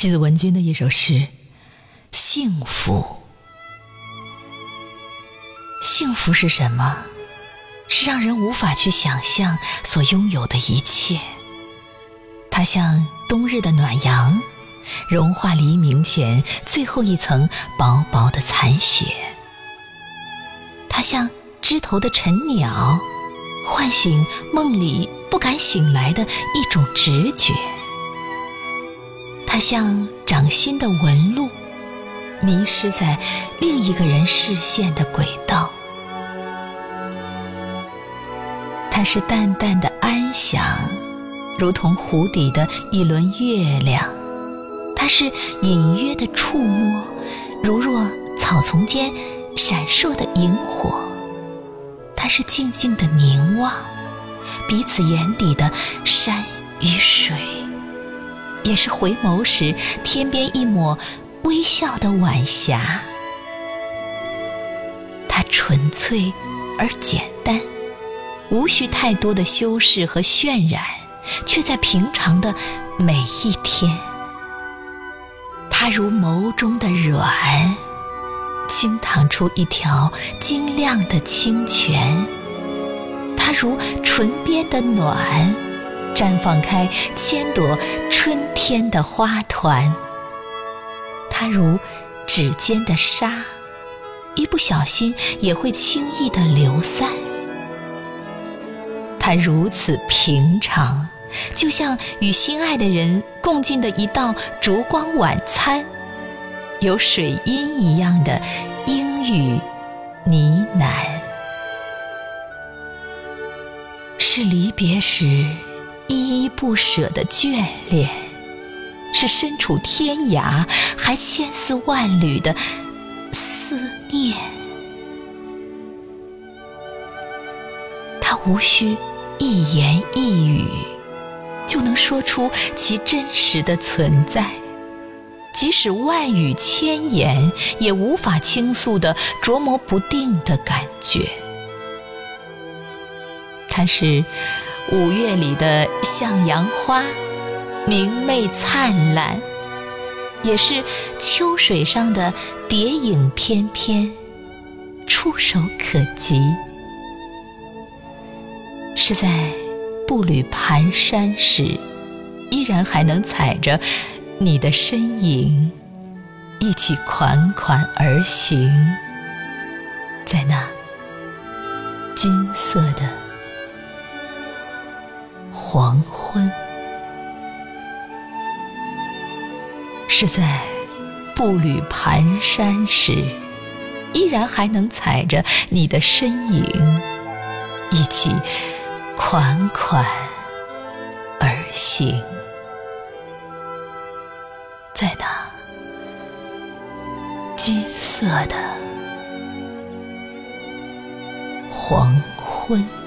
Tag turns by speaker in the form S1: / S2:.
S1: 西子文君的一首诗《幸福》。幸福是什么？是让人无法去想象所拥有的一切。它像冬日的暖阳，融化黎明前最后一层薄薄的残雪；它像枝头的晨鸟，唤醒梦里不敢醒来的一种直觉；它像掌心的纹路，迷失在另一个人视线的轨道；它是淡淡的安详。如同湖底的一轮月亮，它是隐约的触摸，如若草丛间闪烁的萤火；它是静静的凝望，彼此眼底的山与水，也是回眸时天边一抹微笑的晚霞。它纯粹而简单，无需太多的修饰和渲染。却在平常的每一天，它如眸中的软，倾淌出一条晶亮的清泉；它如唇边的暖，绽放开千朵春天的花团；它如指尖的沙，一不小心也会轻易的流散。它如此平常。就像与心爱的人共进的一道烛光晚餐，有水音一样的英语呢喃，是离别时依依不舍的眷恋，是身处天涯还千丝万缕的思念。他无需一言一语。就能说出其真实的存在，即使万语千言也无法倾诉的琢磨不定的感觉。它是五月里的向阳花，明媚灿烂；也是秋水上的蝶影翩翩，触手可及。是在。步履蹒跚时，依然还能踩着你的身影，一起款款而行，在那金色的黄昏，是在步履蹒跚时，依然还能踩着你的身影，一起。款款而行，在那金色的黄昏。